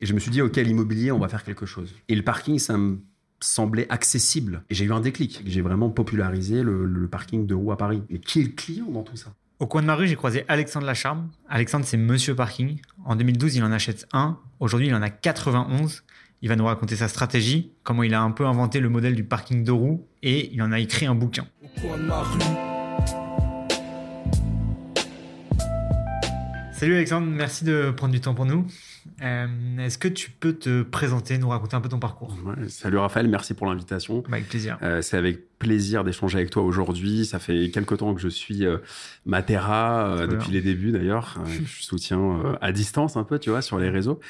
Et je me suis dit, OK, l'immobilier, on va faire quelque chose. Et le parking, ça me semblait accessible. Et j'ai eu un déclic. J'ai vraiment popularisé le, le parking de roues à Paris. Mais qui est le client dans tout ça? Au coin de ma rue, j'ai croisé Alexandre Lacharme. Alexandre, c'est Monsieur Parking. En 2012, il en achète un. Aujourd'hui, il en a 91. Il va nous raconter sa stratégie, comment il a un peu inventé le modèle du parking de roues et il en a écrit un bouquin. Au coin de ma rue. Salut Alexandre, merci de prendre du temps pour nous. Euh, Est-ce que tu peux te présenter, nous raconter un peu ton parcours? Ouais, Salut Raphaël, merci pour l'invitation. Bah, Avec plaisir. Euh, c'est avec plaisir d'échanger avec toi aujourd'hui. Ça fait quelque temps que je suis euh, Matera, depuis les débuts d'ailleurs. Je soutiens à distance un peu, tu vois, sur les réseaux.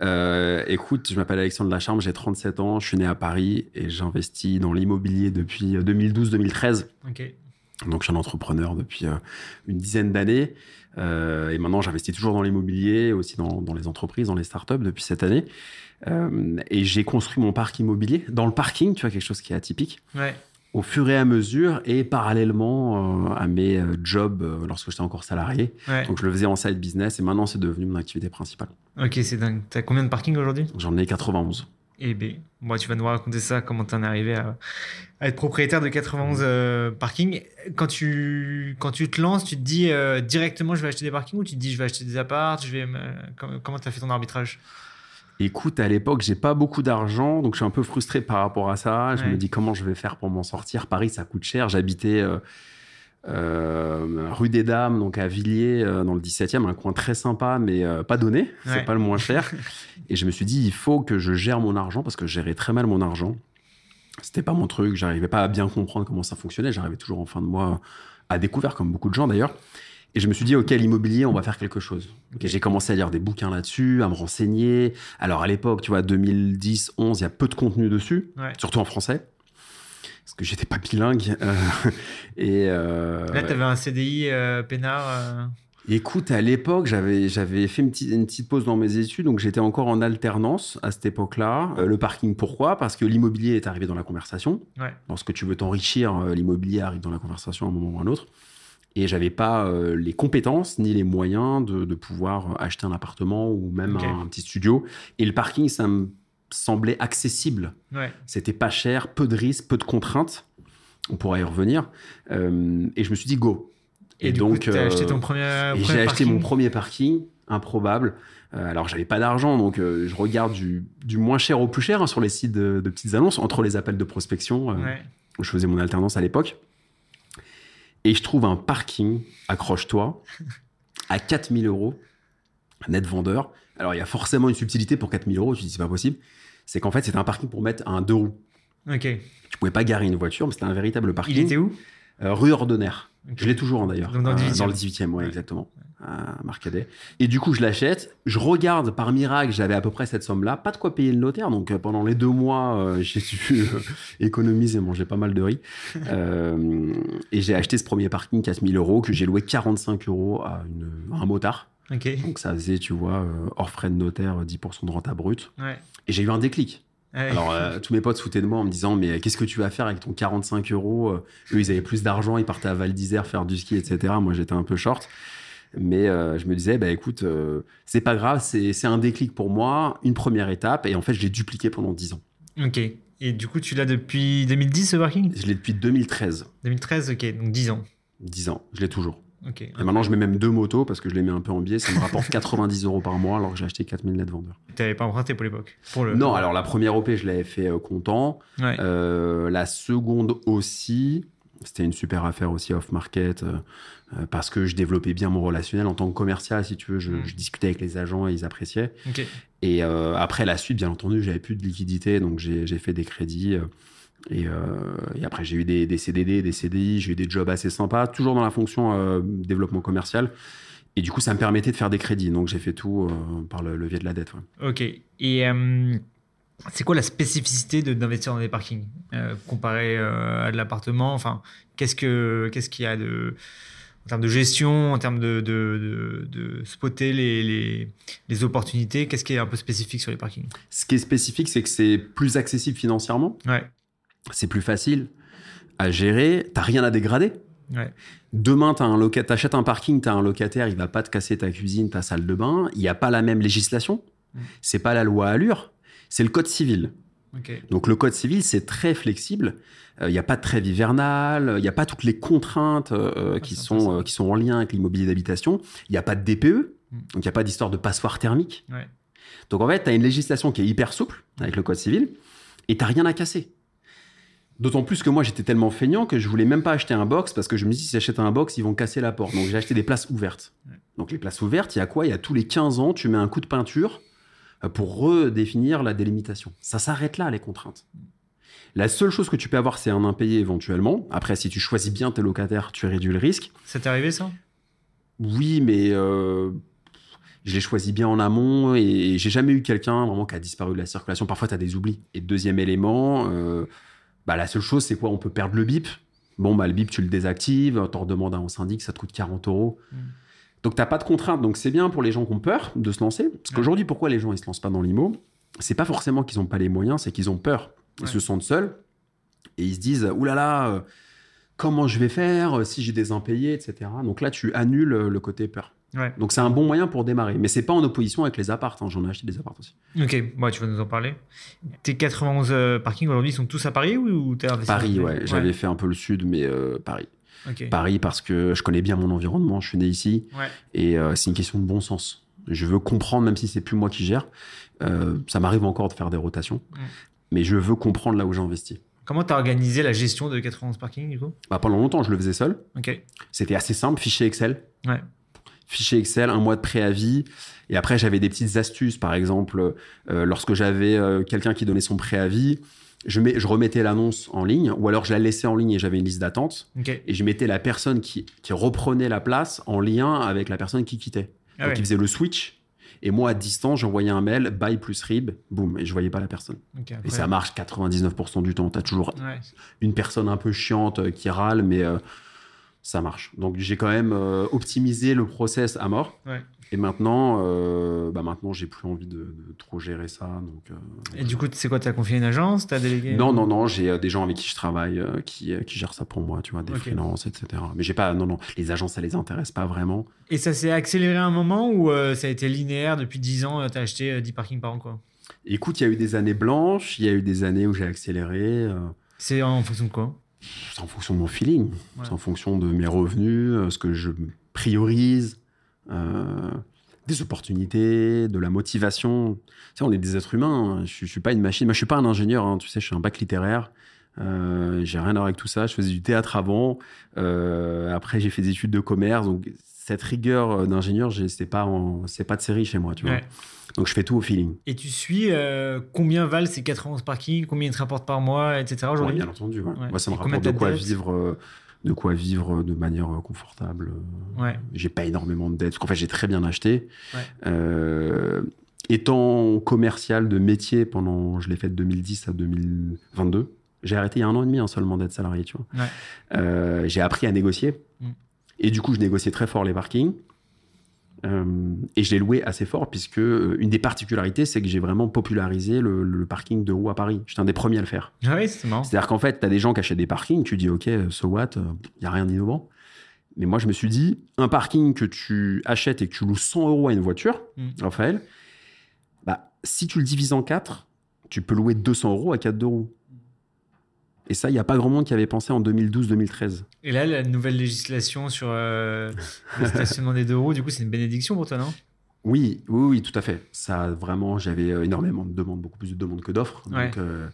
Écoute, je m'appelle Alexandre Lacharme, j'ai 37 ans, je suis né à Paris et j'investis dans l'immobilier depuis euh, 2012-2013. Ok. Donc, je suis un entrepreneur depuis euh, une dizaine d'années. Euh, et maintenant, j'investis toujours dans l'immobilier, aussi dans, dans les entreprises, dans les startups depuis cette année. Euh, et j'ai construit mon parc immobilier dans le parking, tu vois, quelque chose qui est atypique, Ouais. au fur et à mesure et parallèlement euh, à mes jobs lorsque j'étais encore salarié. ouais. Donc, je le faisais en side business et maintenant, c'est devenu mon activité principale. Ok, c'est dingue. T'as combien de parkings aujourd'hui? J'en ai 91. Eh bien, moi, tu vas nous raconter ça, comment t'en es arrivé à, à être propriétaire de 91 euh, parkings. Quand tu, quand tu te lances, tu te dis euh, directement je vais acheter des parkings ou tu te dis je vais acheter des apparts, je vais me- comment comment t'as fait ton arbitrage? Écoute, à l'époque, j'ai pas beaucoup d'argent, donc je suis un peu frustré par rapport à ça. Je Ouais. me dis comment je vais faire pour m'en sortir? Paris, ça coûte cher. J'habitais euh, euh, rue des Dames, donc à Villiers, euh, dans le 17e, un coin très sympa, mais euh, pas donné. C'est pas le moins cher. Et je me suis dit, il faut que je gère mon argent parce que je gérais très mal mon argent. C'était pas mon truc. J'arrivais pas à bien comprendre comment ça fonctionnait. J'arrivais toujours en fin de mois à découvert, comme beaucoup de gens d'ailleurs. Et je me suis dit, OK, l'immobilier, on va faire quelque chose. Ok, J'ai commencé à lire des bouquins là-dessus, à me renseigner. Alors, à l'époque, tu vois, 2010, 11, il y a peu de contenu dessus, Ouais. surtout en français. Parce que j'étais pas bilingue. euh, et euh, Là, t'avais un CDI euh, peinard. écoute, à l'époque, j'avais, j'avais fait une petite, une petite pause dans mes études, donc j'étais encore en alternance à cette époque-là. Euh, le parking, pourquoi? Parce que l'immobilier est arrivé dans la conversation. Ouais. Lorsque tu veux t'enrichir, l'immobilier arrive dans la conversation à un moment ou à un autre. Et j'avais pas euh, les compétences ni les moyens de, de pouvoir acheter un appartement ou même un petit studio. Et le parking, ça me semblait accessible. Ouais. C'était pas cher, peu de risques, peu de contraintes. On pourra y revenir. Euh, et je me suis dit go. Et, du coup, t'as euh, acheté ton premier. et premier j'ai acheté parking mon premier parking, improbable. Euh, alors, j'avais pas d'argent, donc euh, je regarde du, du moins cher au plus cher hein, sur les sites de, de petites annonces, entre les appels de prospection, euh, Ouais. où je faisais mon alternance à l'époque. Et je trouve un parking, accroche-toi, à 4000 euros, net vendeur. Alors, il y a forcément une subtilité pour 4000 euros, tu dis c'est pas possible. C'est qu'en fait, c'était un parking pour mettre un deux roues. Ok. Tu pouvais pas garer une voiture, mais c'était un véritable parking. Il était où? Euh, rue Ordonnaire. Je l'ai toujours hein, d'ailleurs. Dans le Euh, 18e. dans le 18e, ouais, Ouais. exactement. À Marcadet. Et du coup, je l'achète. Je regarde, par miracle, j'avais à peu près cette somme-là. Pas de quoi payer le notaire. Donc euh, pendant les deux mois, j'ai dû économiser, manger pas mal de riz. Et j'ai acheté ce premier parking 4000 euros que j'ai loué 45 euros à, une, à un motard. Donc ça faisait, tu vois, euh, hors frais de notaire, 10% de renta brute. Ouais. Et j'ai eu un déclic. Ouais. Alors, euh, tous mes potes foutaient de moi en me disant Mais qu'est-ce que tu vas faire avec ton 45 euros Euh, Eux, ils avaient plus d'argent, ils partaient à Val d'Isère faire du ski, etc. Moi, j'étais un peu short. Mais euh, je me disais Bah écoute, euh, c'est pas grave, c'est un déclic pour moi, une première étape. Et en fait, je l'ai dupliqué pendant 10 ans. Ok. Et du coup, tu l'as depuis 2010 ce parking Je l'ai depuis 2013. 2013, ok, donc 10 ans. 10 ans, je l'ai toujours. Et maintenant, je mets même deux motos parce que je les mets un peu en biais. Ça me rapporte 90 euros par mois alors que j'ai acheté 4000 net vendeurs. Tu n'avais pas emprunté pour l'époque le... Non, alors la première OP, je l'avais fait euh, content. Ouais. Euh, la seconde aussi, c'était une super affaire aussi off-market euh, parce que je développais bien mon relationnel en tant que commercial, si tu veux. Je, Mm. je discutais avec les agents et ils appréciaient. Et euh, après la suite, bien entendu, j'avais plus de liquidité, donc j'ai fait des crédits. Euh, et, et après, j'ai eu des, des CDD, des CDI, j'ai eu des jobs assez sympas, toujours dans la fonction euh, développement commercial. Et du coup, ça me permettait de faire des crédits. Donc, j'ai fait tout euh, par le levier de la dette. ouais. Ok. Et c'est quoi la spécificité de- d'investir dans des parkings euh, comparé euh, à de l'appartement? Enfin, qu'est-ce que qu'est-ce qu'il y a de en termes de gestion, en termes de, de, de, de spotter les, les, les opportunités? Qu'est-ce qui est un peu spécifique sur les parkings? Ce qui est spécifique, c'est que c'est plus accessible financièrement. Ouais. C'est plus facile à gérer, t'as rien à dégrader. Ouais. Demain, tu un locataire, t'achètes un parking, tu as un locataire, il va pas te casser ta cuisine, ta salle de bain, il n'y a pas la même législation. Mm. C'est pas la loi Allure, c'est le code civil. Ok. Donc le code civil, c'est très flexible. Il n'y a pas de trêve hivernale, il n'y a pas toutes les contraintes euh, qui, c'est sont, intéressant. euh, qui sont en lien avec l'immobilier d'habitation. Il n'y a pas de DPE, Mm. donc il n'y a pas d'histoire de passoire thermique. Ouais. Donc en fait, tu as une législation qui est hyper souple avec le code civil et tu rien à casser. D'autant plus que moi, j'étais tellement feignant que je voulais même pas acheter un box parce que je me dis, si j'achète un box, ils vont casser la porte. Donc j'ai acheté des places ouvertes. Donc les places ouvertes, il y a quoi? Il y a tous les 15 ans, tu mets un coup de peinture euh, pour redéfinir la délimitation. Ça s'arrête là, les contraintes. La seule chose que tu peux avoir, c'est un impayé éventuellement. Après, si tu choisis bien tes locataires, tu réduis le risque. Ça t'est arrivé ça? Oui, mais euh, je l'ai choisi bien en amont et j'ai jamais eu quelqu'un vraiment qui a disparu de la circulation. Parfois, tu as des oublis. Et deuxième élément, euh, bah, la seule chose, c'est quoi? On peut perdre le bip. Bon, bah, le bip, tu le désactives, t'en redemandes un au syndic, ça te coûte 40 euros. Mm. Donc, t'as pas de contrainte. Donc, c'est bien pour les gens qui ont peur de se lancer. Parce qu'aujourd'hui, pourquoi les gens ils se lancent pas dans l'IMO? C'est pas forcément qu'ils n'ont pas les moyens, c'est qu'ils ont peur. Ils Ouais. se sentent seuls et ils se disent oulala, là là, euh, comment je vais faire? Euh, si j'ai des impayés, etc. Donc là, tu annules euh, le côté peur. Ouais. Donc c'est un bon moyen pour démarrer. Mais c'est pas en opposition avec les apparts. hein. J'en ai acheté des apparts aussi. Ok, bon, tu vas nous en parler? Tes 91 euh, parkings aujourd'hui sont tous à Paris ou, ou t'es investi Paris, ouais. J'avais fait un peu le sud, mais euh, Paris. Paris parce que je connais bien mon environnement. Je suis né ici Ouais. et euh, c'est une question de bon sens. Je veux comprendre, même si c'est plus moi qui gère. Euh, ça m'arrive encore de faire des rotations, mais je veux comprendre là où j'investis. Comment t'as organisé la gestion de 91 parkings du coup? Bah, pendant longtemps, je le faisais seul. C'était assez simple, fichier Excel. Ouais. Fichier Excel, un mois de préavis. Et après, j'avais des petites astuces. Par exemple, euh, lorsque j'avais euh, quelqu'un qui donnait son préavis, je, mets- je remettais l'annonce en ligne, ou alors je la laissais en ligne et j'avais une liste d'attente. Et je mettais la personne qui, qui reprenait la place en lien avec la personne qui quittait. Ah Donc, ouais. il faisait le switch. Et moi, à distance, j'envoyais un mail, buy plus RIB, boum, et je voyais pas la personne. Et ça marche 99% du temps. Tu as toujours Ouais. une personne un peu chiante euh, qui râle, mais euh, ça marche. Donc j'ai quand même euh, optimisé le process à mort. Ouais. Et maintenant, euh, bah maintenant j'ai plus envie de, de trop gérer ça. Donc, euh, Et du coup, c'est quoi T'as confié une agence T'as délégué non, non, non, j'ai des gens avec qui je travaille qui, qui gèrent ça pour moi, tu vois, des Ok. freelances, etc. Mais j'ai pas, non, non, les agences, ça les intéresse pas vraiment. Et ça s'est accéléré à un moment euh, ça a été linéaire depuis 10 ans euh, T'as acheté euh, 10 parkings par an quoi? Écoute, il y a eu des années blanches, il y a eu des années où j'ai accéléré. C'est en fonction de quoi? C'est en fonction de mon feeling, Ouais. c'est en fonction de mes revenus, euh, ce que je priorise, euh, des opportunités, de la motivation. Tu sais, on est des êtres humains. hein. Je, je suis pas une machine. Moi, je suis pas un ingénieur. hein. Tu sais, je suis un bac littéraire. Euh, j'ai rien à voir avec tout ça. Je faisais du théâtre avant. Euh, après, j'ai fait des études de commerce. Donc, cette rigueur euh, d'ingénieur, c'est pas, en- pas de série chez moi. Tu vois. Ouais. Donc, je fais tout au feeling. Et tu suis euh, combien valent ces 91 parkings Combien ils te rapportent par mois, etc. Ouais, aujourd'hui? Bien entendu. ouais. Ouais. Moi, ça me Et rapporte de t'as de quoi vivre. euh, de quoi vivre de manière euh, confortable. euh, Ouais. J'ai pas énormément de dettes. Parce qu'en fait, j'ai très bien acheté. Ouais. Euh, étant commercial de métier pendant, je l'ai fait de 2010 à 2022. J'ai arrêté il y a un an et demi hein, seulement d'être salarié, tu vois. Ouais. Euh, j'ai appris à négocier. Et du coup, je négociais très fort les parkings. Euh, et je l'ai loué assez fort, puisque euh, une des particularités, c'est que j'ai vraiment popularisé le, le parking de roue à Paris. J'étais un des premiers à le faire. Ah oui, c'est marrant. C'est-à-dire qu'en fait, tu as des gens qui achètent des parkings, tu dis, OK, so what, il n'y a rien d'innovant. Mais moi, je me suis dit, un parking que tu achètes et que tu loues 100 euros à une voiture, Mm. Raphaël, bah, si tu le divises en 4, tu peux louer 200 euros à 4 de roues. Et ça, il n'y a pas grand monde qui avait pensé en 2012-2013. Et là, la nouvelle législation sur euh, le stationnement des deux roues, du coup, c'est une bénédiction pour toi, non? Oui, oui, oui, tout à fait. Ça, vraiment, j'avais euh, énormément de demandes, beaucoup plus de demandes que d'offres. Ouais. Donc, euh,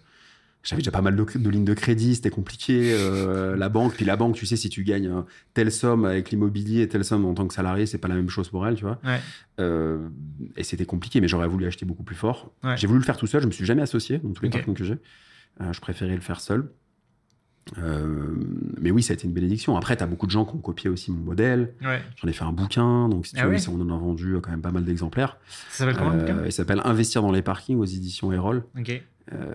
j'avais déjà pas mal de, de lignes de crédit, c'était compliqué. euh, la banque, puis la banque, tu sais, si tu gagnes euh, telle somme avec l'immobilier et telle somme en tant que salarié, c'est pas la même chose pour elle, tu vois. Ouais. Euh, et c'était compliqué, mais j'aurais voulu acheter beaucoup plus fort. Ouais. J'ai voulu le faire tout seul, je me suis jamais associé dans tous les Ok. parkings que j'ai. Je préférais le faire seul. Euh, mais oui, ça a été une bénédiction. Après, tu as beaucoup de gens qui ont copié aussi mon modèle. Ouais. J'en ai fait un bouquin, donc si tu Ah veux, ça, on en a vendu euh, quand même pas mal d'exemplaires. Ça s'appelle comment Euh, il s'appelle Investir dans les parkings aux éditions Erol. Euh,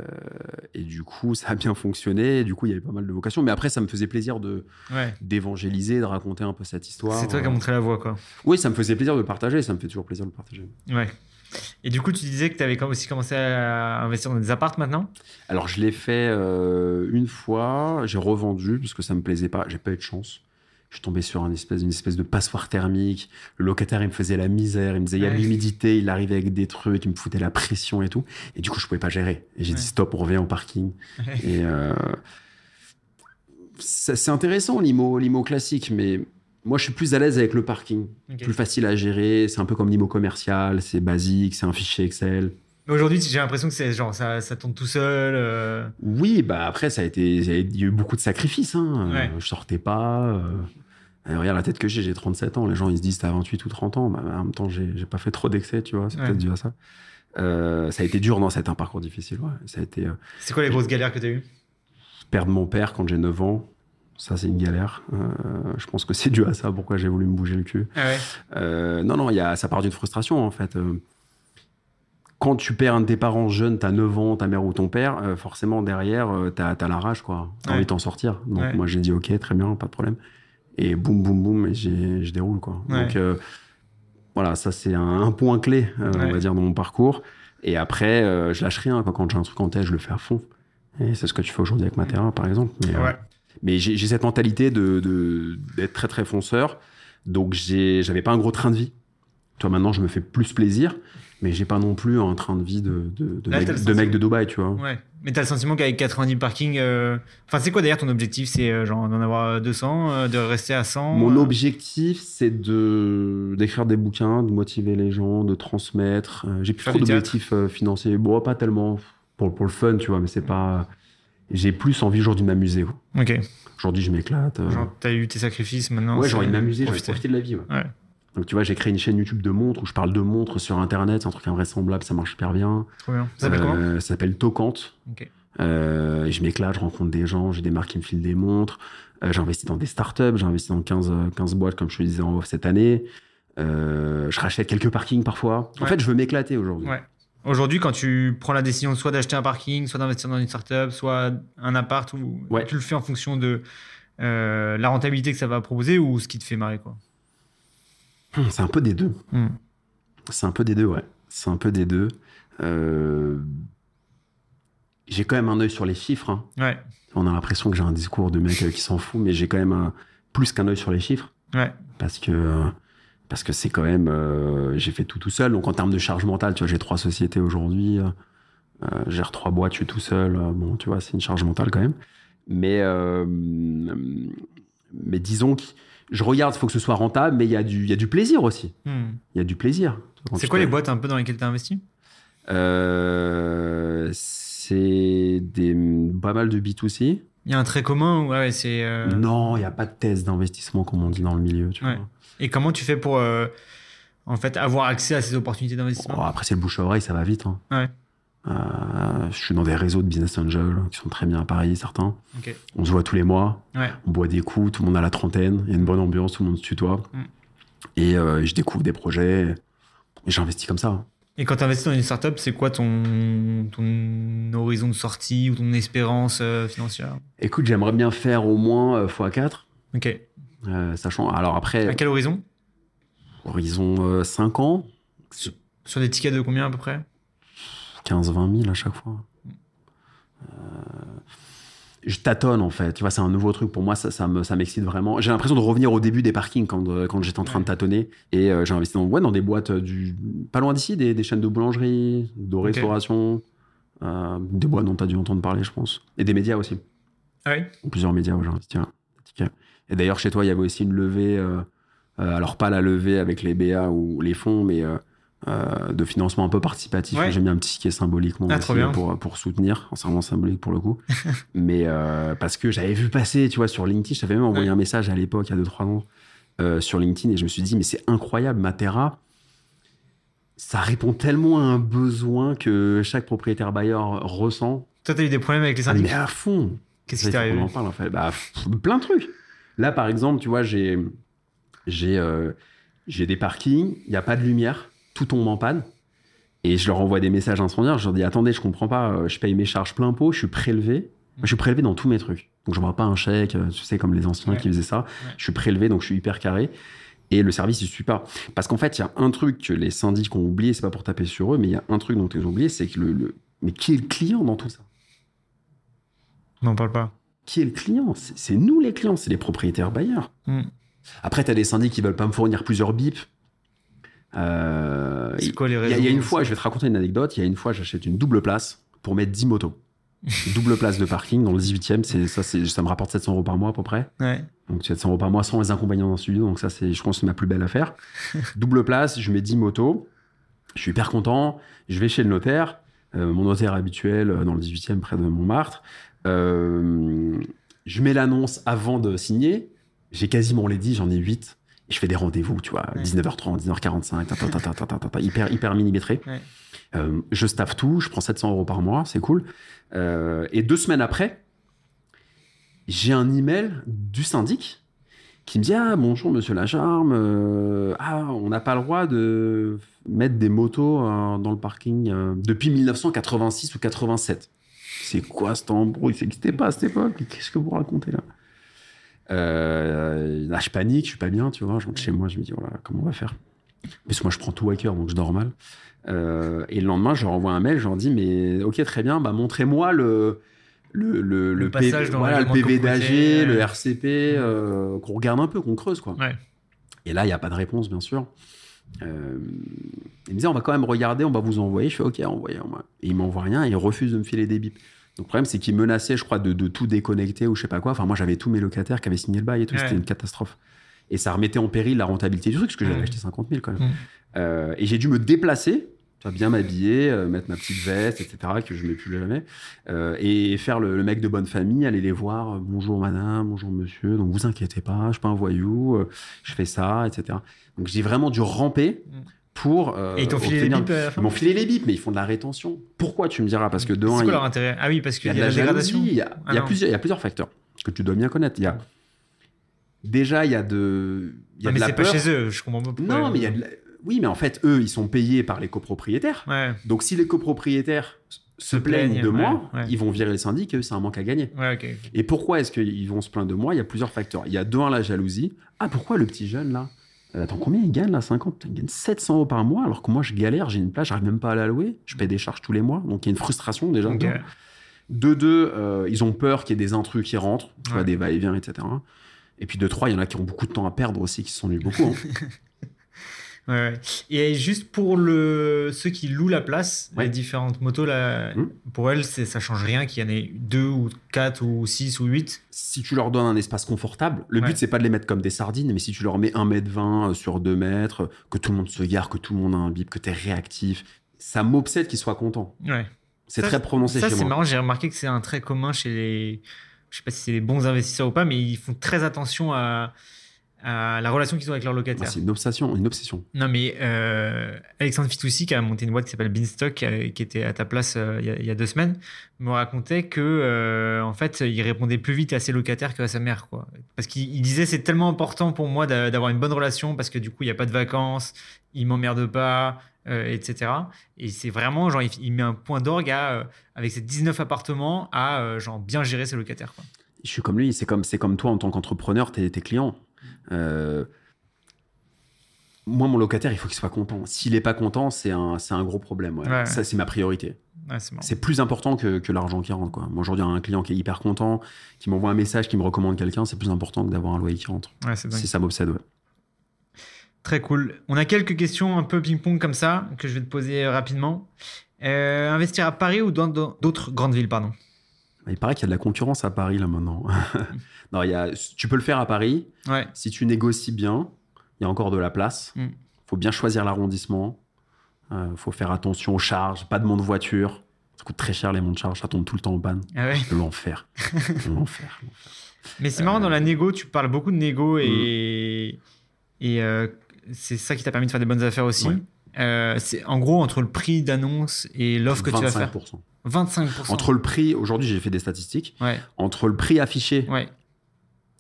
et du coup, ça a bien fonctionné. Et du coup, il y avait pas mal de vocations. Mais après, ça me faisait plaisir de Ouais. d'évangéliser, de raconter un peu cette histoire. C'est toi qui as montré la voie, quoi. Oui, ça me faisait plaisir de le partager. Ça me fait toujours plaisir de le partager. Ouais. Et du coup, tu disais que tu avais aussi commencé à investir dans des appartes maintenant? Alors, je l'ai fait euh, une fois. J'ai revendu parce que ça me plaisait pas. J'ai pas eu de chance. Je suis tombé sur une espèce, une espèce de passoire thermique. Le locataire, il me faisait la misère. Il me disait, il y a de Ouais. l'humidité. Il arrivait avec des trucs. Il me foutait la pression et tout. Et du coup, je pouvais pas gérer. Et j'ai Ouais. dit, stop, on revient au parking. Et euh, c'est intéressant, l'IMO, l'IMO classique. Mais moi, je suis plus à l'aise avec le parking. Ok. Plus facile à gérer. C'est un peu comme l'IMO commercial. C'est basique. C'est un fichier Excel. Mais aujourd'hui, j'ai l'impression que c'est genre ça, ça tourne tout seul. euh, Oui, bah après, ça a été, il y a eu beaucoup de sacrifices. Hein. Ouais. Euh, je sortais pas. euh, regarde la tête que j'ai, j'ai 37 ans. Les gens, ils se disent, t'as 28 ou 30 ans. Bah, en même temps, j'ai pas fait trop d'excès, tu vois. C'est Ouais. peut-être dû à ça. Euh, ça a été dur, non, ça a été un parcours difficile. Ouais. Ça a été C'est quoi les grosses galères que tu as eues? Perdre mon père quand j'ai 9 ans. Ça, c'est une galère. Euh, je pense que c'est dû à ça, pourquoi j'ai voulu me bouger le cul. Ah ouais. Euh, non, non, y a, ça part d'une frustration, en fait. Euh, quand tu perds un de tes parents jeune, t'as 9 ans, ta mère ou ton père, forcément, derrière, t'as as la rage, quoi. T'as Ouais. envie de t'en sortir. Donc, Ouais. moi, j'ai dit, OK, très bien, pas de problème. Et boum, boum, boum, et je déroule, quoi. Donc, voilà, ça, c'est un, un point clé, on va dire, dans mon parcours. Et après, je lâche rien. Quoi. Quand j'ai un truc en tête, je le fais à fond. Et c'est ce que tu fais aujourd'hui avec Matera, par exemple. Mais, Ouais. Mais j'ai cette mentalité de de- d'être très très fonceur. Donc j'avais pas un gros train de vie. Toi maintenant je me fais plus plaisir, mais j'ai pas non plus un train de vie de, de, de, Là, mec, de sentiment. mec de Dubaï, tu vois. Ouais. Mais t'as le sentiment qu'avec 90 parkings. euh, Enfin, c'est quoi d'ailleurs ton objectif? C'est euh, genre d'en avoir 200, euh, de rester à 100 Mon euh, objectif c'est de d'écrire des bouquins, de motiver les gens, de transmettre. Euh, j'ai plus trop d'objectifs euh, financiers. Bon, pas tellement pour, pour le fun, tu vois, mais c'est pas. J'ai plus envie aujourd'hui de m'amuser. quoi. Ok. Aujourd'hui je m'éclate. euh. Genre, t'as eu tes sacrifices maintenant. Ouais, j'ai envie de m'amuser, j'ai envie de profiter. de la vie. ouais. Ouais. Donc tu vois, j'ai créé une chaîne YouTube de montres où je parle de montres sur Internet, c'est un truc invraisemblable, ça marche super bien. Trop bien. Ça s'appelle Euh, Ça s'appelle Tocante. Ok. Euh, je m'éclate, je rencontre des gens, j'ai des marques qui me filent des montres. Euh, j'ai investi dans des startups, j'ai investi dans 15, euh, 15 boîtes, comme je te disais en off cette année. Euh, je rachète quelques parkings parfois. En Ouais. fait, je veux m'éclater aujourd'hui. Ouais. Aujourd'hui, quand tu prends la décision soit d'acheter un parking, soit d'investir dans une startup, soit un appart, ou Ouais. tu le fais en fonction de euh, la rentabilité que ça va proposer ou ce qui te fait marrer, quoi? Hum, C'est un peu des deux. Hmm. C'est un peu des deux, ouais. C'est un peu des deux. Euh, J'ai quand même un œil sur les chiffres. hein. Ouais. On a l'impression que j'ai un discours de mec euh, qui s'en fout, mais j'ai quand même un- plus qu'un œil sur les chiffres. Ouais. parce que parce que c'est quand même euh, j'ai fait tout tout seul. Donc en termes de charge mentale tu vois j'ai trois sociétés aujourd'hui euh, euh, gère trois boîtes je suis tout seul euh, bon tu vois c'est une charge mentale quand même. Mais mais disons que je regarde il faut que ce soit rentable mais il y a du il y a du plaisir aussi. Hmm. il y a du plaisir. C'est quoi les boîtes un peu dans lesquelles tu as investi c'est des pas mal de B2C Il y a un trait commun ou ouais, c'est. euh, non il y a pas de thèse d'investissement comme on dit dans le milieu tu Ouais. vois Et comment tu fais pour euh, en fait avoir accès à ces opportunités d'investissement? Bon, après, c'est le bouche à oreille, ça va vite. hein. Ouais. Euh, je suis dans des réseaux de business angels qui sont très bien à Paris, certains. On se voit tous les mois, on boit des coups, tout le monde a la trentaine, il y a une bonne ambiance, tout le monde se tutoie. Mm. Et je découvre des projets et j'investis comme ça. Et quand tu investis dans une startup, c'est quoi ton, ton horizon de sortie ou ton espérance euh, financière? Écoute, j'aimerais bien faire au moins euh, x4, Ok. euh, sachant. Alors À après, quel horizon? Horizon 5 ans, Sur des tickets de combien à peu près? 15-20 000 à chaque fois. Euh, je tâtonne en fait, tu vois, c'est un nouveau truc pour moi, ça, ça me- ça m'excite vraiment. J'ai l'impression de revenir au début des parkings quand, euh, quand j'étais en train de tâtonner et euh, j'ai investi dans, ouais, dans des boîtes euh, du, pas loin d'ici, des, des chaînes de boulangerie, de restauration, euh, des boîtes dont tu as dû entendre parler, je pense, et des médias aussi. Ah oui Plusieurs médias où j'ai investi. Et d'ailleurs, chez toi, il y avait aussi une levée, euh, alors pas la levée avec les BA ou les fonds, mais euh, de financement un peu participatif. Ouais. J'ai mis un petit ticket symboliquement Ah, aussi pour, pour soutenir. C'est vraiment symbolique pour le coup. mais euh, parce que j'avais vu passer, tu vois, sur LinkedIn, je t'avais même envoyé Ouais. un message à l'époque, il y a 2-3 ans, euh, sur LinkedIn, et je me suis dit, mais c'est incroyable, Matera. Ça répond tellement à un besoin que chaque propriétaire bailleur ressent. Toi, tu as eu des problèmes avec les Ah, mais syndicats à fond. Qu'est-ce qui t'est arrivé qu'on en parle en fait. Bah, plein de trucs. Là, par exemple, tu vois, j'ai j'ai j'ai des parkings, il n'y a pas de lumière, tout tombe en panne. Et je leur envoie des messages incendiaires. Je leur dis attendez, je comprends pas, euh, je paye mes charges plein pot, je suis prélevé. Moi, je suis prélevé dans tous mes trucs. Donc, je ne vois pas un chèque, euh, tu sais, comme les anciens Ouais. qui faisaient ça. Ouais. Je suis prélevé, donc je suis hyper carré. Et le service, il suit pas. Parce qu'en fait, il y a un truc que les syndics ont oublié, c'est pas pour taper sur eux, mais il y a un truc dont ils ont oublié, c'est que le, le- Mais qui est le client dans tout ça? N'en parle pas. qui est le client? C'est nous les clients, c'est les propriétaires bailleurs. Hmm. Après, tu as des syndics qui veulent pas me fournir plusieurs bips. Euh, C'est quoi les il y, raisons a- il y a une fois, je vais te raconter une anecdote. Il y a une fois, j'achète une double place pour mettre 10 motos. Double place de parking dans le 18e. C'est, ça, c'est, ça me rapporte 700 euros par mois à peu près. Ouais. Donc 700 euros par mois sans les inconvénients d'un studio. Donc ça, c'est, je pense, que c'est ma plus belle affaire. double place, je mets 10 motos. Je suis hyper content. Je vais chez le notaire, euh, mon notaire habituel euh, dans le 18e près de Montmartre. Euh, je mets l'annonce avant de signer. J'ai quasiment les 10, j'en ai 8. Je fais des rendez-vous, tu vois, ouais. 19h30, 19h45, tata, tata, hyper, hyper millimétré. Euh, je staffe tout, je prends 700 euros par mois, c'est cool. Euh, et deux semaines après, j'ai un email du syndic qui me dit Ah, bonjour, monsieur Lacharme, euh, ah, on n'a pas le droit de mettre des motos dans le parking depuis 1986 ou 87. C'est quoi cet embrouille? C'est pas à cette époque Qu'est-ce que vous racontez là? Euh, Là, je panique, je suis pas bien, tu vois. Je rentre chez moi, je me dis Voilà, comment on va faire? Parce que moi, je prends tout à cœur, donc je dors mal. Euh, et le lendemain, je leur envoie un mail, je leur dis Mais ok, très bien, bah, montrez-moi le. Le, le, Le passage PV, dans voilà, le PV d'AG, le. RCP, euh, qu'on regarde un peu, qu'on creuse, quoi. Ouais. Et là, il n'y a pas de réponse, bien sûr. Euh, il me disait, on va quand même regarder, on va vous envoyer. Je fais, ok, envoyez. envoyez. Et il m'envoie rien, et il refuse de me filer des bips. Donc, le problème, c'est qu'il menaçait, je crois, de, de tout déconnecter ou je sais pas quoi. Enfin, moi, j'avais tous mes locataires qui avaient signé le bail et tout. Ouais. C'était une catastrophe. Et ça remettait en péril la rentabilité du truc, parce que j'avais acheté 50 000 quand même. Mm. Euh, et j'ai dû me déplacer, tu bien m'habiller, euh, mettre ma petite veste, etc., que je ne mets plus jamais, euh, et faire le, le mec de bonne famille, aller les voir, bonjour madame, bonjour monsieur, donc vous inquiétez pas, je suis pas un voyou, je fais ça, etc. Donc j'ai vraiment dû ramper Mm. Pour. euh, Et ils t'ont filé les bips Ils m'ont filé les bips, mais ils font de la rétention. Pourquoi tu me diras Parce que de C'est quoi leur intérêt? Ah oui, parce il y qu'il a y de a la la dégradation. jalousie, il y a, Ah il y a plusieurs, il y a plusieurs facteurs que tu dois bien connaître. Il y a déjà il y a de, il y a Ah, de mais c'est pas chez eux, je comprends pas. Non, mais il y a de la- oui, mais en fait eux ils sont payés par les copropriétaires. Ouais, Donc si les copropriétaires se plaignent, plaignent de moi, ouais. ils vont virer les syndics. Eux c'est un manque à gagner. ouais. Et pourquoi est-ce qu'ils vont se plaindre de moi? Il y a plusieurs facteurs. Il y a de un la jalousie. Ah pourquoi le petit jeune là? Attends, combien il gagne là 50 Putain, Il gagne 700 euros par mois alors que moi je galère, j'ai une place, j'arrive même pas à la louer, je paie des charges tous les mois, donc il y a une frustration déjà. De deux, euh, ils ont peur qu'il y ait des intrus qui rentrent, tu vois, Ouais. des va-et-vient, etc. Et puis de trois, il y en a qui ont beaucoup de temps à perdre aussi, qui s'ennuient beaucoup. hein. Ouais, ouais. Et juste pour le... ceux qui louent la place, Ouais. les différentes motos, là, Hmm. pour elles, c'est- ça change rien qu'il y en ait deux ou quatre ou six ou huit. si tu leur donnes un espace confortable, le but c'est pas de les mettre comme des sardines, mais si tu leur mets 1 mètre 20 sur 2 mètres, que tout le monde se gare, que tout le monde a un bip, que tu es réactif, ça m'obsède qu'ils soient contents. C'est Ça, très prononcé Ça, chez c'est moi. marrant, j'ai remarqué que c'est un trait commun chez les. Je sais pas si c'est les bons investisseurs ou pas, mais ils font très attention à, à la relation qu'ils ont avec leurs Ah, locataires. c'est une obsession, une obsession. Non, mais euh, Alexandre Fitoussi, qui a monté une boîte qui s'appelle Beanstalk, euh, qui était à ta place euh, il y a- il y, a deux semaines, me racontait que euh, en fait, il répondait plus vite à ses locataires qu'à sa mère, quoi. Parce qu'il il disait c'est tellement important pour moi d'a- d'avoir une bonne relation parce que du coup, il n'y a pas de vacances, il m'emmerde pas, etc. Et c'est vraiment genre, il, il met un point d'orgue avec ses 19 appartements à genre bien gérer ses locataires, quoi. Je suis comme lui, c'est comme, c'est comme toi en tant qu'entrepreneur, tes, tes clients. Euh, moi, mon locataire, il faut qu'il soit content. S'il n'est pas content, c'est un, un gros problème. ouais. Ouais. Ça, c'est ma priorité. Ouais, c'est plus important que, que l'argent qui rentre. Quoi. Moi, aujourd'hui, un client qui est hyper content, qui m'envoie un message, qui me recommande quelqu'un, c'est plus important que d'avoir un loyer qui rentre. Si ça m'obsède. Très cool. On a quelques questions un peu ping-pong comme ça que je vais te poser euh, rapidement. Euh, investir à Paris ou dans dans d'autres grandes villes, pardon? Il paraît qu'il y a de la concurrence à Paris là maintenant. non, il y a, tu peux le faire à Paris. Ouais. Si tu négocies bien, il y a encore de la place. Il Mm. faut bien choisir l'arrondissement. Il faut faire attention aux charges. Pas de monte voiture. Ça coûte très cher les monts de charge. Ça tombe tout le temps en panne. Ah ouais. L'enfer. L'enfer. Mais c'est marrant, dans la négo, tu parles beaucoup de négo et, Mm. et euh, c'est ça qui t'a permis de faire des bonnes affaires aussi. Euh, c'est en gros entre le prix d'annonce et l'offre que tu vas faire. 25%. 25%. Entre le prix, aujourd'hui j'ai fait des statistiques, Ouais, entre le prix affiché ouais.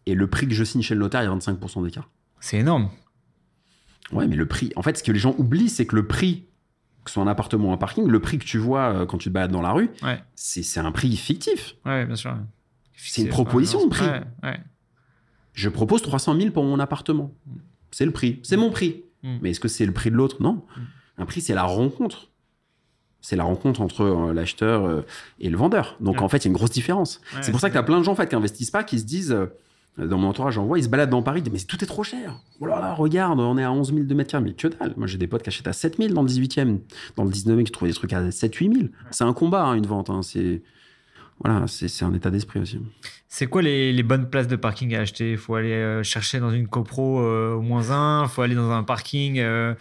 et le prix que je signe chez le notaire, il y a 25% d'écart. C'est énorme. Ouais, mais le prix, en fait, ce que les gens oublient, c'est que le prix, que ce soit un appartement ou un parking, le prix que tu vois euh, quand tu te balades dans la rue, Ouais, c'est un prix fictif. ouais, bien sûr. C'est une proposition de prix. Je propose 300 000 pour mon appartement. C'est le prix. C'est mon prix. Mm. Mais est-ce que c'est le prix de l'autre? Non. Un prix, c'est la rencontre. C'est la rencontre entre euh, l'acheteur euh, et le vendeur. Donc Ouais. en fait, il y a une grosse différence. Ouais, c'est pour ça que tu as plein de gens en fait, qui investissent pas, qui se disent euh, Dans mon entourage, j'en vois, ils se baladent dans Paris, ils disent, mais tout est trop cher. Oh là là, regarde, on est à 11 000 de mètres carrés. Mais que dalle. Moi, j'ai des potes qui achètent à 7 000 dans le 18e. Dans le 19e, qui trouvent des trucs à 7 8 000. C'est un combat, hein, une vente. hein. C'est voilà, c'est un état d'esprit aussi. C'est quoi les, les bonnes places de parking à acheter? Il faut aller euh, chercher dans une copro euh, au moins un, il faut aller dans un parking euh,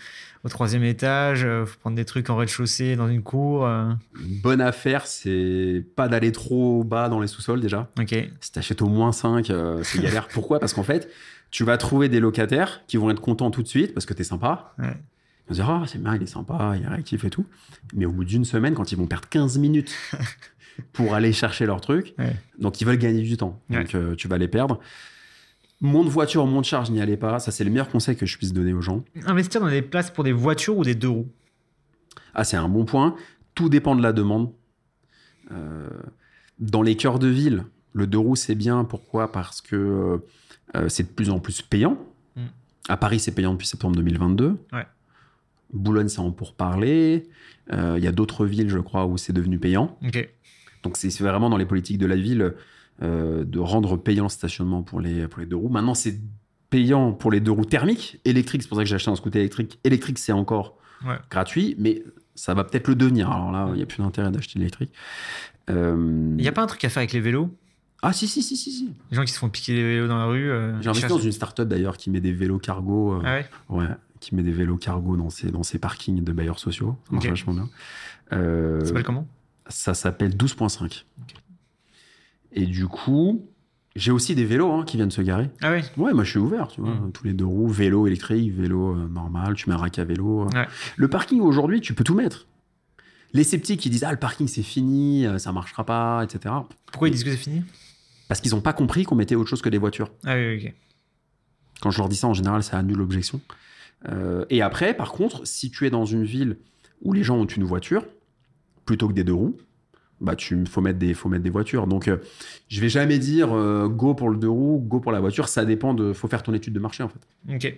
au troisième étage, il faut prendre des trucs en rez-de-chaussée dans une cour. euh. Une bonne affaire, c'est pas d'aller trop bas dans les sous-sols déjà. Ok. Si t'achètes au moins 5, euh, c'est galère. Pourquoi? Parce qu'en fait, tu vas trouver des locataires qui vont être contents tout de suite parce que t'es sympa. Ouais. Ils vont dire, ah, c'est bien, il est sympa, il est réactif et tout. Mais au bout d'une semaine, quand ils vont perdre 15 minutes pour aller chercher leur truc, Ouais. donc ils veulent gagner du temps. Ouais. Donc euh, tu vas les perdre. Monte voiture, monte charge, n'y allez pas. Ça, c'est le meilleur conseil que je puisse donner aux gens. Investir dans des places pour des voitures ou des deux roues Ah, c'est un bon point. Tout dépend de la demande. Euh, dans les cœurs de ville, le deux roues, c'est bien. Pourquoi? Parce que euh, c'est de plus en plus payant. Mm. À Paris, c'est payant depuis septembre 2022. Ouais. Boulogne, c'est en pourparler. Euh, Il y a d'autres villes, je crois, où c'est devenu payant. Donc, c'est vraiment dans les politiques de la ville euh, de rendre payant le stationnement pour les, pour les deux roues. Maintenant, c'est payant pour les deux roues thermiques. Électriques, c'est pour ça que j'ai acheté un scooter électrique. Électrique, c'est encore Ouais. gratuit, mais ça va peut-être le devenir. Alors là, il n'y a plus d'intérêt d'acheter l'électrique. Euh, Il n'y a pas un truc à faire avec les vélos? Ah, si, si, si, si. si. Les gens qui se font piquer les vélos dans la rue. euh, J'ai investi dans une start-up d'ailleurs qui met des vélos cargo. euh, Ah ouais? ouais, qui met des vélos cargo dans ses, dans ses parkings de bailleurs sociaux. Ça marche vachement bien. Euh, Ça s'appelle comment? Ça s'appelle 12.5. Et du coup, j'ai aussi des vélos hein, qui viennent se garer. Ah ouais Ouais, moi je suis ouvert, tu vois. Mm. Tous les deux roues, vélo électrique, vélo euh, normal, tu mets un rack à vélo. Ouais. Le parking aujourd'hui, tu peux tout mettre. Les sceptiques qui disent Ah, le parking c'est fini, euh, ça marchera pas, etc. Pourquoi ils disent que c'est fini? Parce qu'ils n'ont pas compris qu'on mettait autre chose que des voitures. Ah oui, ok. Quand je leur dis ça, en général, ça annule l'objection. Euh, et après, par contre, si tu es dans une ville où les gens ont une voiture, plutôt que des deux roues, bah tu faut mettre des faut mettre des voitures. Donc euh, je vais jamais dire euh, go pour le deux roues, go pour la voiture. Ça dépend de faut faire ton étude de marché en fait. Ok.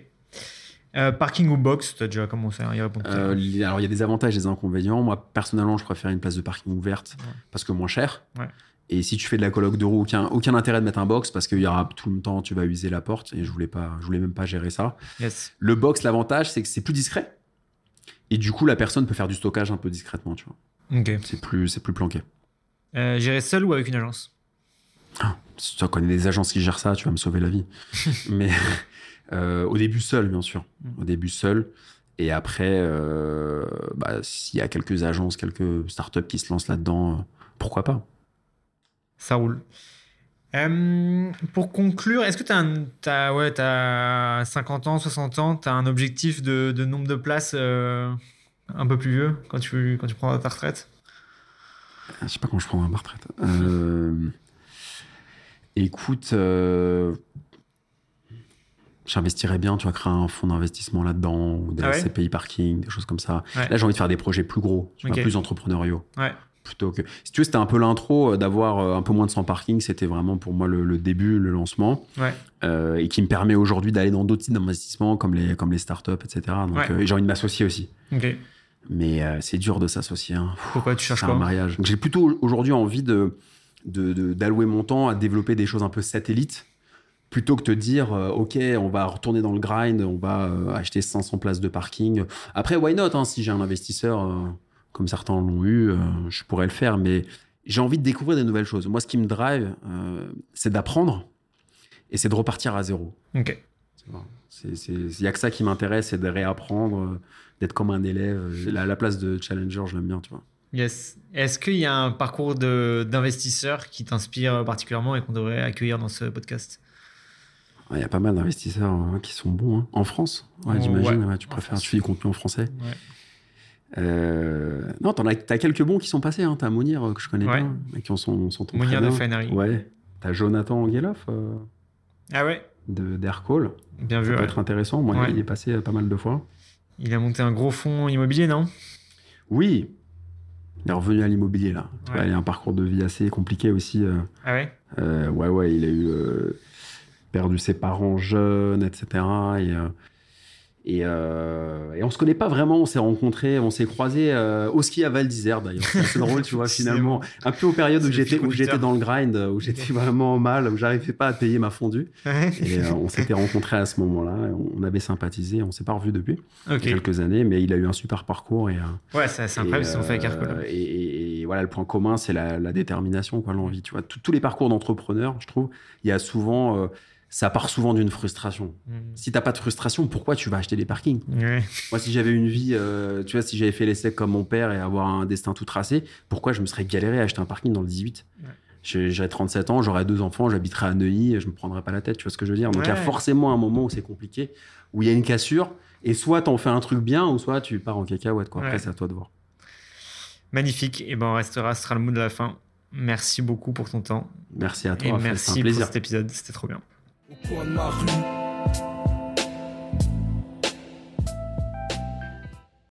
Euh, parking ou box, tu as déjà commencé à y répondre. Euh, alors il y a des avantages et des inconvénients. Moi personnellement, je préfère une place de parking ouverte Ouais. parce que moins cher. Ouais. Et si tu fais de la coloc de roues, aucun, aucun intérêt de mettre un box parce qu'il y aura tout le temps tu vas user la porte et je voulais pas je voulais même pas gérer ça. Yes. Le box, l'avantage, c'est que c'est plus discret. Et du coup, la personne peut faire du stockage un peu discrètement, tu vois. C'est plus, c'est plus planqué. Euh, gérer seul ou avec une agence? Si tu connais des agences qui gèrent ça, tu vas me sauver la vie. Mais euh, au début, seul, bien sûr. Mm. Au début, seul. Et après, euh, bah, s'il y a quelques agences, quelques startups qui se lancent là-dedans, euh, pourquoi pas? Ça roule. Euh, pour conclure, est-ce que tu as, ouais, as 50 ans, 60 ans, tu as un objectif de, de nombre de places euh, un peu plus vieux quand tu, quand tu prends ta retraite Je sais pas quand je prendrai ma retraite. Euh, écoute, euh, j'investirais bien, tu vas créer un fonds d'investissement là-dedans, ou des Ah ouais CPI parking, des choses comme ça. Ouais. Là, j'ai envie de faire des projets plus gros, vois, plus entrepreneuriaux. Ouais. Plutôt que... Si tu veux, c'était un peu l'intro euh, d'avoir un peu moins de 100 parking, c'était vraiment pour moi le, le début, le lancement, Ouais. euh, et qui me permet aujourd'hui d'aller dans d'autres types d'investissements comme les, comme les startups, etc. Donc, Ouais. euh, et j'ai envie de m'associer aussi. Ok. Mais euh, c'est dur de s'associer. hein. Pourquoi tu cherches C'est un quoi mariage. J'ai plutôt aujourd'hui envie de, d'allouer mon temps à développer des choses un peu satellites plutôt que de dire euh, ok on va retourner dans le grind on va euh, acheter 500 places de parking après why not hein, si j'ai un investisseur euh, comme certains l'ont eu je pourrais le faire mais j'ai envie de découvrir des nouvelles choses moi ce qui me drive c'est d'apprendre et c'est de repartir à zéro Ok. Il y a que ça qui m'intéresse c'est de réapprendre euh, d'être comme un élève la, la place de challenger je l'aime bien tu vois Yes. Est-ce qu'il y a un parcours de- d'investisseur qui t'inspire particulièrement et qu'on devrait accueillir dans ce podcast? Il y a pas mal d'investisseurs hein, qui sont bons. hein. En France? Ouais, Oh, j'imagine. ouais. ouais, tu préfères, France. tu fais du contenu en français? Ouais. Euh, non, t'en as, t'as quelques bons qui sont passés. Hein. T'as Mounir, euh, que je connais bien, qui en sont, sont Mounir de. Finery. Ouais. T'as Jonathan Geloff euh, Ah ouais? d'Aircall. Bien Ça vu. peut ouais. être intéressant. Moi, Ouais. il est passé euh, pas mal de fois. Il a monté un gros fonds immobilier, non? Oui. Il est revenu à l'immobilier, là. Tu Ouais. vois, il a un parcours de vie assez compliqué aussi. euh. Ah ouais? Euh, ouais, ouais, il a eu euh, perdu ses parents jeunes, etc. Et, Et, euh, et, on se connaît pas vraiment, on s'est rencontrés, on s'est croisés euh, au ski à Val d'Isère d'ailleurs. C'est drôle, tu vois, finalement. Un peu aux périodes où j'étais, où j'étais dans le grind, où j'étais vraiment mal, où j'arrivais pas à payer ma fondue. et euh, on s'était rencontrés à ce moment-là, on avait sympathisé, on s'est pas revus depuis quelques années, mais il a eu un super parcours. Et, euh, ouais, c'est incroyable ce qu'on fait avec et, et, voilà, le point commun, c'est la, la, détermination, quoi, l'envie. Tu vois, tous les parcours d'entrepreneurs, je trouve, il y a souvent ça part souvent d'une frustration. Si mmh. Si t'as pas de frustration, pourquoi tu vas acheter des parkings? Moi, si j'avais une vie, euh, tu vois, si j'avais fait l'essai comme mon père et avoir un destin tout tracé, pourquoi je me serais galéré à acheter un parking dans le 18 J'aurais 37 ans, j'aurais deux enfants, j'habiterais à Neuilly, je me prendrais pas la tête, tu vois ce que je veux dire? Donc il y a forcément un moment où c'est compliqué, où il y a une cassure, et soit t'en fais un truc bien, ou soit tu pars en cacahuète. Quoi. Après, c'est à toi de voir. Magnifique. Et ben on restera, ce sera le mot de la fin. Merci beaucoup pour ton temps. Merci à toi. Et merci un plaisir. pour cet épisode. C'était trop bien au coin de.